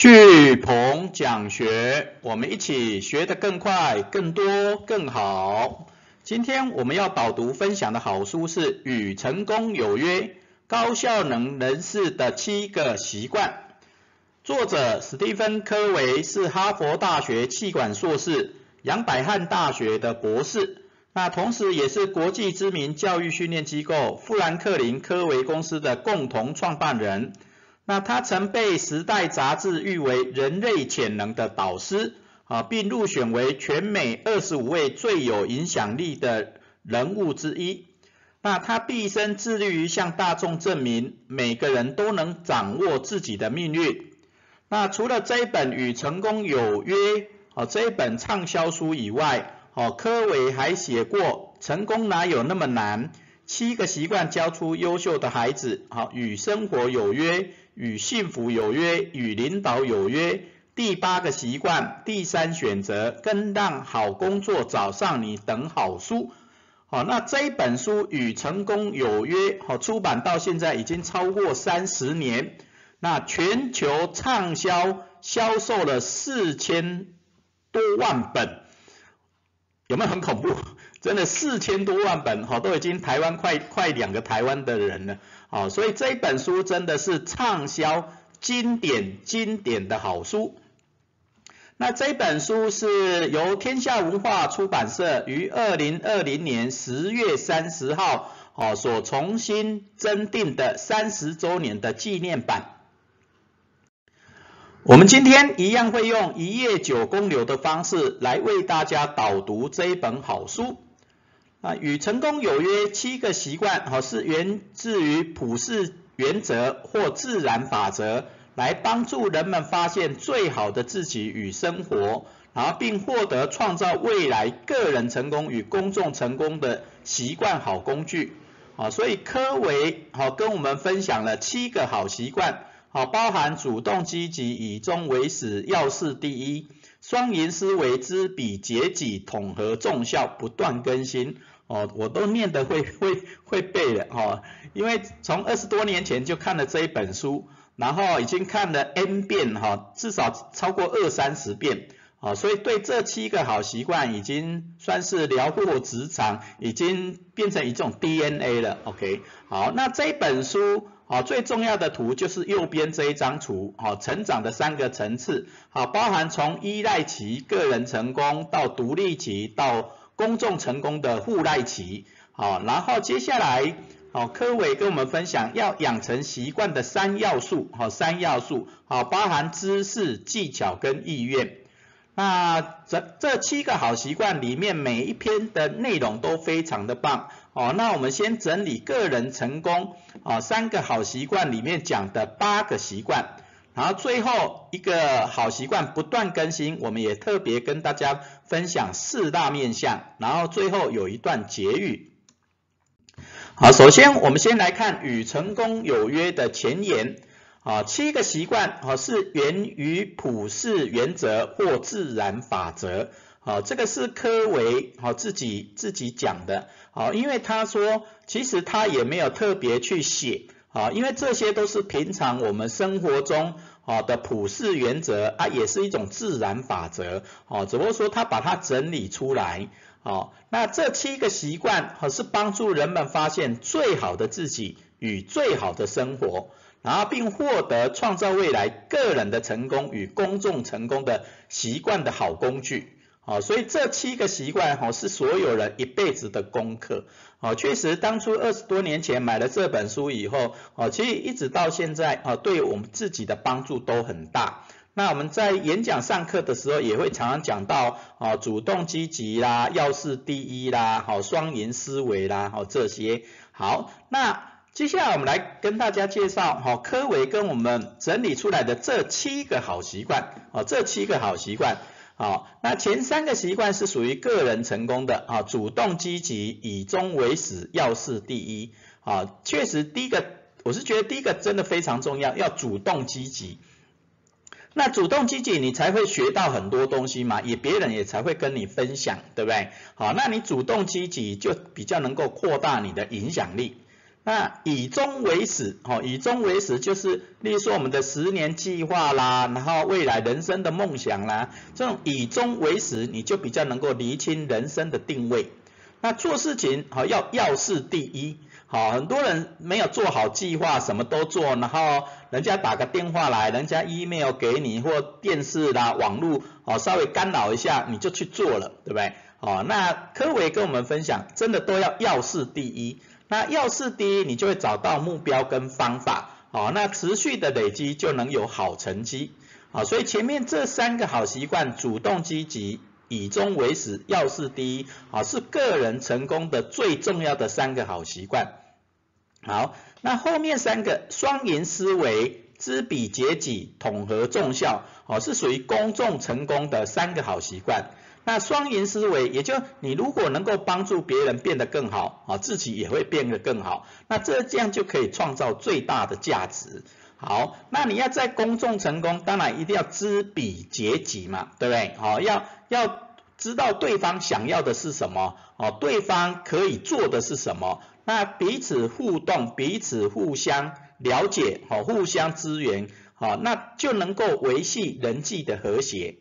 巨鹏讲学，我们一起学得更快、更多、更好。今天我们要导读分享的好书是《与成功有约：高效能人士的七个习惯》，作者史蒂芬·科维是哈佛大学气管硕士，杨百翰大学的博士，那同时也是国际知名教育训练机构富兰克林科维公司的共同创办人。那他曾被《时代》杂志誉为人类潜能的导师啊，并入选为全美二十五位最有影响力的人物之一。那他毕生致力于向大众证明，每个人都能掌握自己的命运。那除了这一本《与成功有约》啊这一本畅销书以外，哦，科维还写过《成功哪有那么难》。七个习惯教出优秀的孩子，好，与生活有约，与幸福有约，与领导有约。第八个习惯，第三选择，跟让好工作找上你等好书。好，那这一本书与成功有约，好，出版到现在已经超过三十年，那全球畅销销售了四千多万本，有没有很恐怖？真的四千多万本，哈，都已经台湾快快两个台湾的人了，好，所以这本书真的是畅销经典经典的好书。那这本书是由天下文化出版社于二零二零年十月三十号，哦，所重新增订的三十周年的纪念版。我们今天一样会用一页九公流的方式来为大家导读这一本好书。啊，与成功有约七个习惯，好是源自于普世原则或自然法则，来帮助人们发现最好的自己与生活，然后并获得创造未来个人成功与公众成功的习惯好工具。啊，所以科维好跟我们分享了七个好习惯，好包含主动积极、以终为始、要事第一、双赢思维、知彼解己、统合众效、不断更新。哦，我都念得会会会背的哦，因为从二十多年前就看了这一本书，然后已经看了 N 遍哈，至少超过二三十遍，哦，所以对这七个好习惯已经算是了若指掌，已经变成一种 DNA 了。OK，好，那这一本书哦最重要的图就是右边这一张图，哦，成长的三个层次，好，包含从依赖期、个人成功到独立期到。公众成功的互赖期，好，然后接下来，好，科伟跟我们分享要养成习惯的三要素，好，三要素，好，包含知识、技巧跟意愿。那这这七个好习惯里面，每一篇的内容都非常的棒，哦，那我们先整理个人成功，啊，三个好习惯里面讲的八个习惯。然后最后一个好习惯不断更新，我们也特别跟大家分享四大面向，然后最后有一段结语。好，首先我们先来看与成功有约的前言。啊，七个习惯啊是源于普世原则或自然法则。好，这个是科维好自己自己讲的。好，因为他说其实他也没有特别去写。啊，因为这些都是平常我们生活中啊的普世原则啊，也是一种自然法则哦。只不过说他把它整理出来哦。那这七个习惯啊是帮助人们发现最好的自己与最好的生活，然后并获得创造未来个人的成功与公众成功的习惯的好工具。好，所以这七个习惯哈是所有人一辈子的功课。好，确实当初二十多年前买了这本书以后，哦，其实一直到现在啊，对我们自己的帮助都很大。那我们在演讲上课的时候也会常常讲到啊，主动积极啦，要事第一啦，好，双赢思维啦，好这些。好，那接下来我们来跟大家介绍哈，科维跟我们整理出来的这七个好习惯，哦，这七个好习惯。好，那前三个习惯是属于个人成功的啊，主动积极，以终为始，要事第一。啊，确实第一个，我是觉得第一个真的非常重要，要主动积极。那主动积极，你才会学到很多东西嘛，也别人也才会跟你分享，对不对？好，那你主动积极就比较能够扩大你的影响力。那以终为始，哦，以终为始就是，例如说我们的十年计划啦，然后未来人生的梦想啦，这种以终为始，你就比较能够厘清人生的定位。那做事情好要要事第一，好，很多人没有做好计划，什么都做，然后人家打个电话来，人家 email 给你或电视啦、网络，哦，稍微干扰一下你就去做了，对不对？好，那科伟跟我们分享，真的都要要事第一。那要事第一，你就会找到目标跟方法，好，那持续的累积就能有好成绩，好，所以前面这三个好习惯，主动积极、以终为始、要事第一，好，是个人成功的最重要的三个好习惯。好，那后面三个双赢思维、知彼解己、统合众效，好，是属于公众成功的三个好习惯。那双赢思维，也就你如果能够帮助别人变得更好，啊，自己也会变得更好，那这这样就可以创造最大的价值。好，那你要在公众成功，当然一定要知彼解己嘛，对不对？好，要要知道对方想要的是什么，哦，对方可以做的是什么，那彼此互动，彼此互相了解，好，互相支援，好，那就能够维系人际的和谐。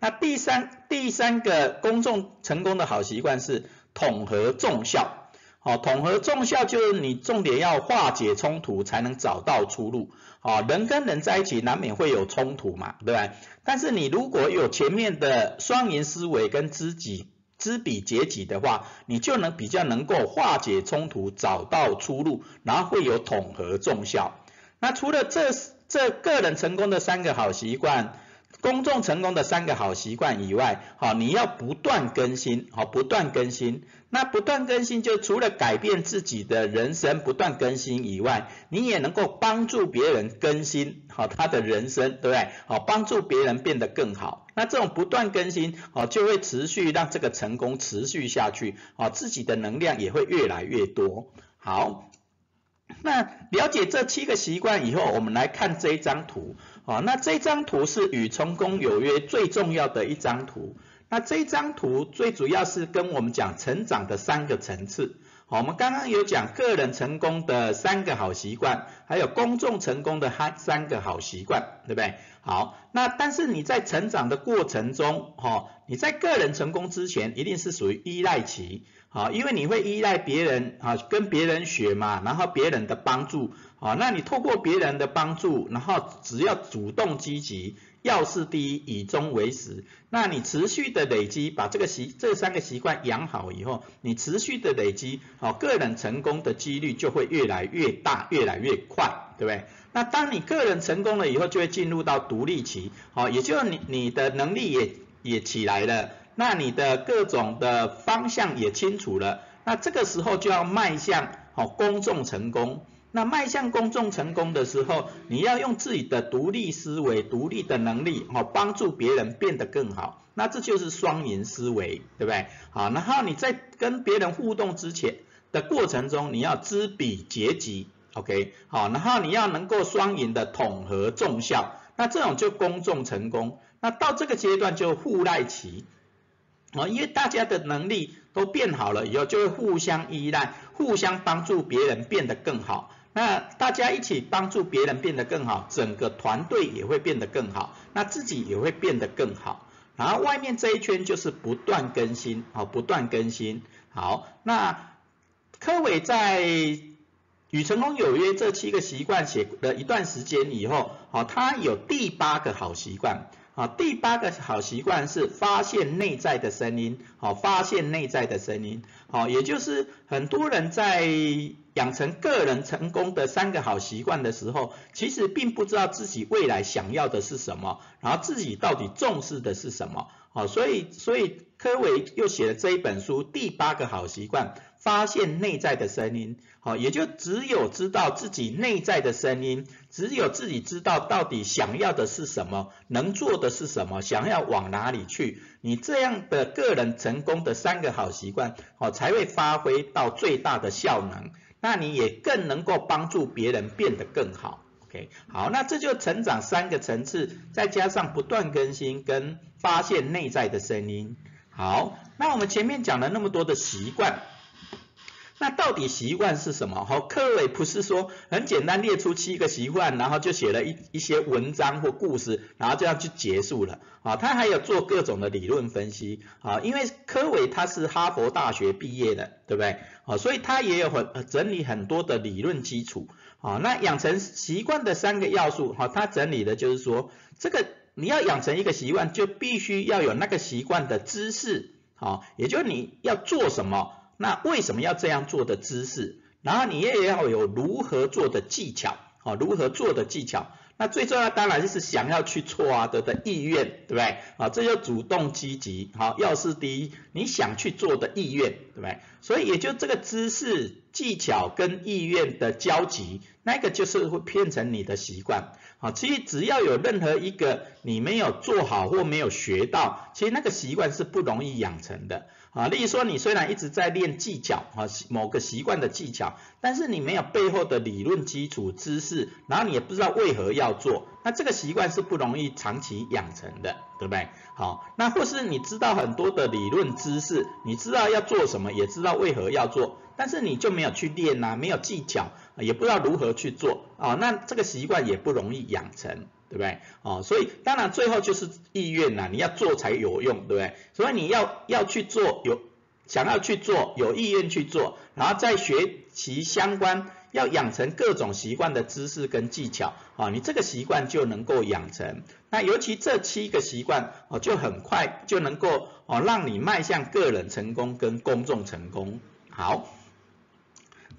那第三第三个公众成功的好习惯是统合众效，好，统合众效就是你重点要化解冲突，才能找到出路。好，人跟人在一起难免会有冲突嘛，对吧？但是你如果有前面的双赢思维跟知己知彼解己的话，你就能比较能够化解冲突，找到出路，然后会有统合众效。那除了这这个人成功的三个好习惯。公众成功的三个好习惯以外，好，你要不断更新，好，不断更新。那不断更新，就除了改变自己的人生，不断更新以外，你也能够帮助别人更新，好，他的人生，对不对？好，帮助别人变得更好。那这种不断更新，好，就会持续让这个成功持续下去，好，自己的能量也会越来越多。好，那了解这七个习惯以后，我们来看这一张图。好，那这张图是与成功有约最重要的一张图。那这张图最主要是跟我们讲成长的三个层次。好，我们刚刚有讲个人成功的三个好习惯，还有公众成功的三三个好习惯，对不对？好，那但是你在成长的过程中，哈，你在个人成功之前，一定是属于依赖期。好，因为你会依赖别人啊，跟别人学嘛，然后别人的帮助，啊，那你透过别人的帮助，然后只要主动积极，要事第一，以终为始，那你持续的累积，把这个习这三个习惯养好以后，你持续的累积，好，个人成功的几率就会越来越大，越来越快，对不对？那当你个人成功了以后，就会进入到独立期，好，也就你你的能力也也起来了。那你的各种的方向也清楚了，那这个时候就要迈向好公众成功。那迈向公众成功的时候，你要用自己的独立思维、独立的能力，好帮助别人变得更好。那这就是双赢思维，对不对？好，然后你在跟别人互动之前的过程中，你要知彼解己，OK？好，然后你要能够双赢的统合众效，那这种就公众成功。那到这个阶段就互赖期。啊，因为大家的能力都变好了以后，就会互相依赖，互相帮助别人变得更好。那大家一起帮助别人变得更好，整个团队也会变得更好，那自己也会变得更好。然后外面这一圈就是不断更新，好，不断更新。好，那柯伟在《与成功有约》这七个习惯写了一段时间以后，好，他有第八个好习惯。好，第八个好习惯是发现内在的声音，好，发现内在的声音，好，也就是很多人在养成个人成功的三个好习惯的时候，其实并不知道自己未来想要的是什么，然后自己到底重视的是什么，好，所以，所以科维又写了这一本书《第八个好习惯》。发现内在的声音，好，也就只有知道自己内在的声音，只有自己知道到底想要的是什么，能做的是什么，想要往哪里去，你这样的个人成功的三个好习惯，好，才会发挥到最大的效能，那你也更能够帮助别人变得更好。OK，好，那这就成长三个层次，再加上不断更新跟发现内在的声音。好，那我们前面讲了那么多的习惯。那到底习惯是什么？好，科伟不是说很简单列出七个习惯，然后就写了一一些文章或故事，然后这样就结束了啊？他还有做各种的理论分析啊，因为科伟他是哈佛大学毕业的，对不对？啊，所以他也有很整理很多的理论基础啊。那养成习惯的三个要素，哈，他整理的就是说，这个你要养成一个习惯，就必须要有那个习惯的知识，好，也就是你要做什么。那为什么要这样做的知识，然后你也要有如何做的技巧，哦，如何做的技巧。那最重要当然就是想要去做啊的的意愿，对不对？啊，这就主动积极，好，要是第一，你想去做的意愿，对不对？所以也就这个知识、技巧跟意愿的交集，那个就是会变成你的习惯。好，其实只要有任何一个你没有做好或没有学到，其实那个习惯是不容易养成的。啊，例如说你虽然一直在练技巧啊，某个习惯的技巧，但是你没有背后的理论基础知识，然后你也不知道为何要做，那这个习惯是不容易长期养成的，对不对？好，那或是你知道很多的理论知识，你知道要做什么，也知道为何要做，但是你就没有去练呐，没有技巧，也不知道如何去做啊，那这个习惯也不容易养成。对不对？哦，所以当然最后就是意愿呐，你要做才有用，对不对？所以你要要去做，有想要去做，有意愿去做，然后再学习相关，要养成各种习惯的知识跟技巧，啊，你这个习惯就能够养成。那尤其这七个习惯，哦，就很快就能够哦，让你迈向个人成功跟公众成功。好，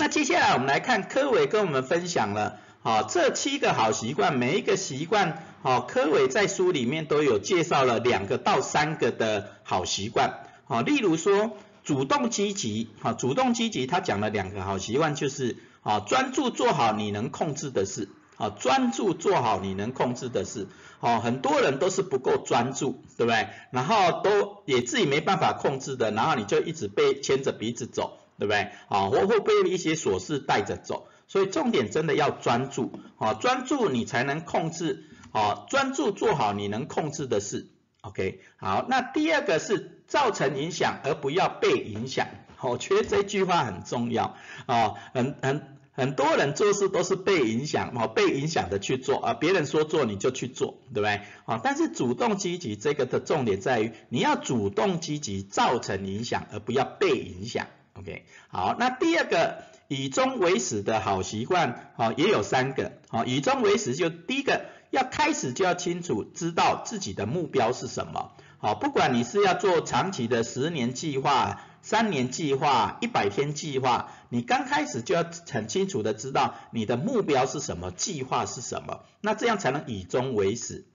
那接下来我们来看柯伟跟我们分享了。好，这七个好习惯，每一个习惯，好，柯伟在书里面都有介绍了两个到三个的好习惯，好，例如说主动积极，好，主动积极，他讲了两个好习惯，就是啊，专注做好你能控制的事，啊，专注做好你能控制的事，哦，很多人都是不够专注，对不对？然后都也自己没办法控制的，然后你就一直被牵着鼻子走，对不对？啊，或会被一些琐事带着走。所以重点真的要专注，啊，专注你才能控制，啊，专注做好你能控制的事，OK，好，那第二个是造成影响而不要被影响，我觉得这句话很重要，啊，很很很多人做事都是被影响，哦，被影响的去做，啊，别人说做你就去做，对不对？啊，但是主动积极这个的重点在于你要主动积极造成影响而不要被影响，OK，好，那第二个。以终为始的好习惯，好也有三个，好以终为始就第一个要开始就要清楚知道自己的目标是什么，好不管你是要做长期的十年计划、三年计划、一百天计划，你刚开始就要很清楚的知道你的目标是什么，计划是什么，那这样才能以终为始，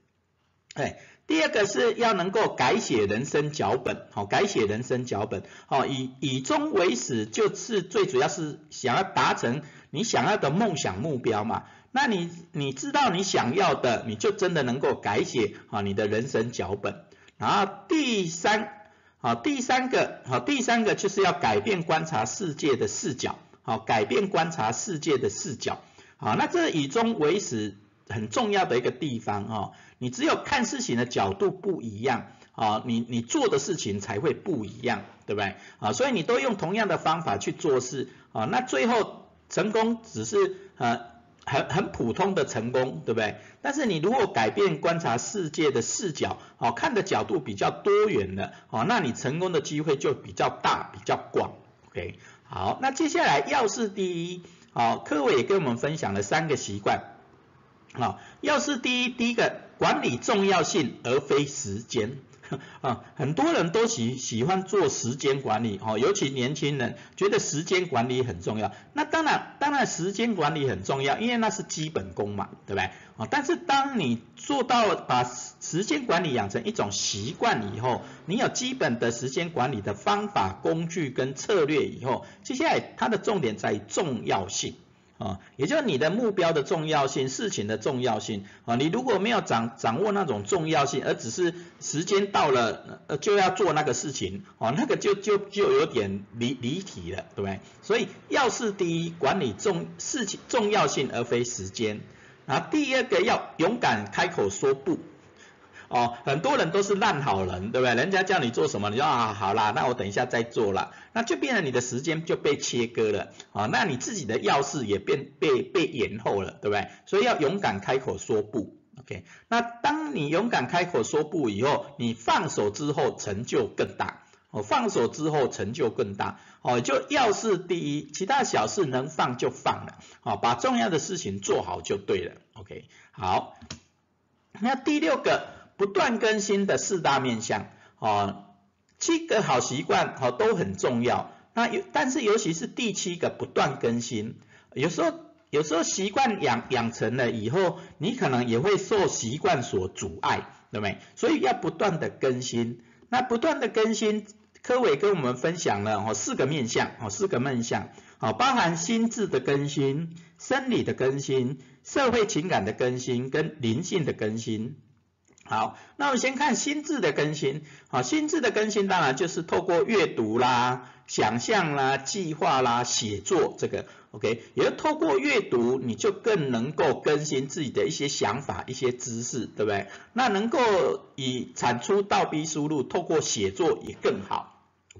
哎。第二个是要能够改写人生脚本，好，改写人生脚本，好，以以终为始，就是最主要是想要达成你想要的梦想目标嘛。那你你知道你想要的，你就真的能够改写啊你的人生脚本。然后第三，好，第三个，好，第三个就是要改变观察世界的视角，好，改变观察世界的视角，好，那这以终为始很重要的一个地方哦。你只有看事情的角度不一样啊，你你做的事情才会不一样，对不对啊？所以你都用同样的方法去做事啊，那最后成功只是呃很很普通的成功，对不对？但是你如果改变观察世界的视角，哦，看的角度比较多元的，哦，那你成功的机会就比较大、比较广。OK，好，那接下来要事第一，好，科伟也跟我们分享了三个习惯。啊，要是第一，第一个管理重要性而非时间啊，很多人都喜喜欢做时间管理，哦，尤其年轻人觉得时间管理很重要。那当然，当然时间管理很重要，因为那是基本功嘛，对不对？啊，但是当你做到把时间管理养成一种习惯以后，你有基本的时间管理的方法、工具跟策略以后，接下来它的重点在重要性。啊，也就是你的目标的重要性，事情的重要性啊，你如果没有掌掌握那种重要性，而只是时间到了呃就要做那个事情，啊，那个就就就有点离离题了，对不对？所以要事第一，管理重事情重要性而非时间，啊，第二个要勇敢开口说不。哦，很多人都是烂好人，对不对？人家叫你做什么，你说啊好啦，那我等一下再做了，那就变成你的时间就被切割了，啊，那你自己的要事也变被被延后了，对不对？所以要勇敢开口说不，OK？那当你勇敢开口说不以后，你放手之后成就更大，哦，放手之后成就更大，哦，就要事第一，其他小事能放就放了，哦，把重要的事情做好就对了，OK？好。那第六个不断更新的四大面向，哦，七个好习惯哦都很重要。那有，但是尤其是第七个不断更新，有时候有时候习惯养养成了以后，你可能也会受习惯所阻碍，对不对？所以要不断的更新。那不断的更新，科伟跟我们分享了哦四个面向哦四个面向，哦包含心智的更新、生理的更新。社会情感的更新跟灵性的更新，好，那我们先看心智的更新，好，心智的更新当然就是透过阅读啦、想象啦、计划啦、写作这个，OK，也就透过阅读，你就更能够更新自己的一些想法、一些知识，对不对？那能够以产出倒逼输入，透过写作也更好。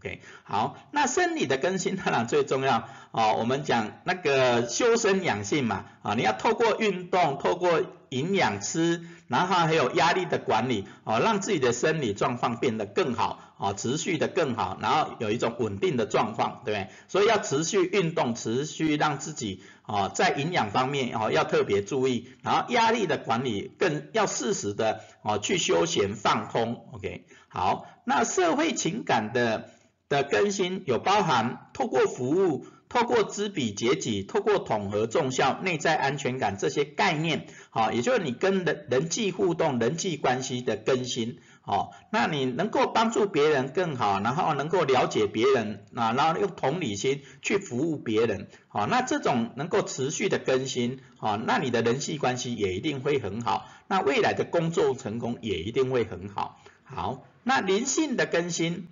OK，好，那生理的更新当然最重要哦。我们讲那个修身养性嘛，啊，你要透过运动，透过营养吃，然后还有压力的管理，哦，让自己的生理状况变得更好，哦，持续的更好，然后有一种稳定的状况，对不对？所以要持续运动，持续让自己，哦，在营养方面，哦，要特别注意，然后压力的管理更要适时的，哦，去休闲放空，OK，好，那社会情感的。的更新有包含透过服务、透过知彼解己、透过统合重效、内在安全感这些概念，好，也就是你跟人人际互动、人际关系的更新，好，那你能够帮助别人更好，然后能够了解别人啊，然后用同理心去服务别人，好，那这种能够持续的更新，好，那你的人际关系也一定会很好，那未来的工作成功也一定会很好，好，那灵性的更新。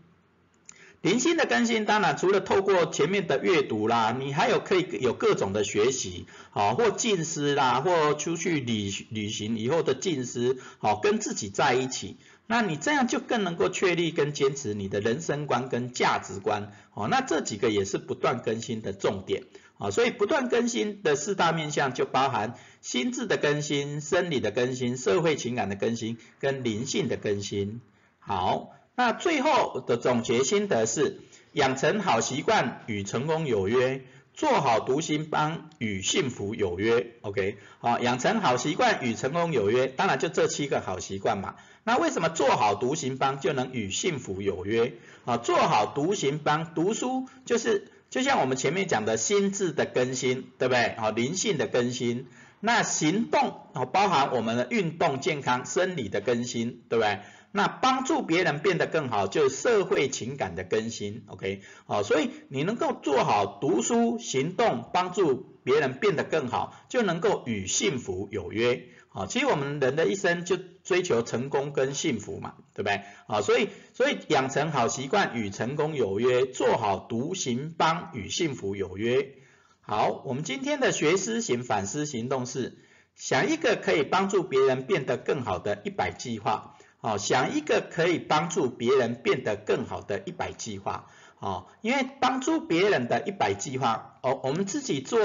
灵性的更新，当然除了透过前面的阅读啦，你还有可以有各种的学习，好或静思啦，或出去旅旅行以后的静思，好跟自己在一起，那你这样就更能够确立跟坚持你的人生观跟价值观，好那这几个也是不断更新的重点，好所以不断更新的四大面向就包含心智的更新、生理的更新、社会情感的更新跟灵性的更新，好。那最后的总结心得是：养成好习惯与成功有约，做好读心帮与幸福有约。OK，好，养成好习惯与成功有约，当然就这七个好习惯嘛。那为什么做好读心帮就能与幸福有约？啊，做好读心帮读书就是就像我们前面讲的心智的更新，对不对？好，灵性的更新。那行动啊，包含我们的运动健康、生理的更新，对不对？那帮助别人变得更好，就是社会情感的更新，OK，好，所以你能够做好读书、行动，帮助别人变得更好，就能够与幸福有约，好，其实我们人的一生就追求成功跟幸福嘛，对不对？好，所以所以养成好习惯与成功有约，做好独行帮与幸福有约。好，我们今天的学思行反思行动是想一个可以帮助别人变得更好的一百计划。好，想一个可以帮助别人变得更好的一百计划，好，因为帮助别人的一百计划，哦，我们自己做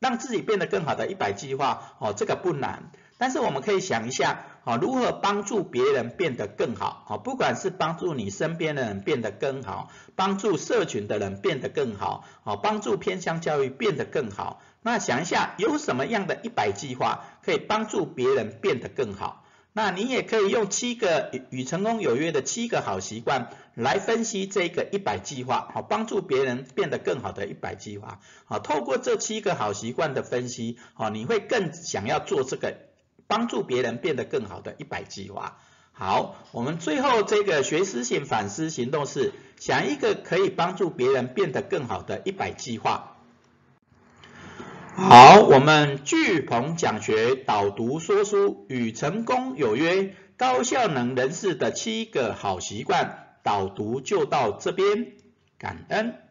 让自己变得更好的一百计划，哦，这个不难，但是我们可以想一下，哦，如何帮助别人变得更好，哦，不管是帮助你身边的人变得更好，帮助社群的人变得更好，哦，帮助偏向教育变得更好，那想一下有什么样的一百计划可以帮助别人变得更好？那你也可以用七个与与成功有约的七个好习惯来分析这个一百计划，好帮助别人变得更好的一百计划，好透过这七个好习惯的分析，好你会更想要做这个帮助别人变得更好的一百计划。好，我们最后这个学思性反思行动是想一个可以帮助别人变得更好的一百计划。好，我们巨鹏讲学导读说书与成功有约，高效能人士的七个好习惯导读就到这边，感恩。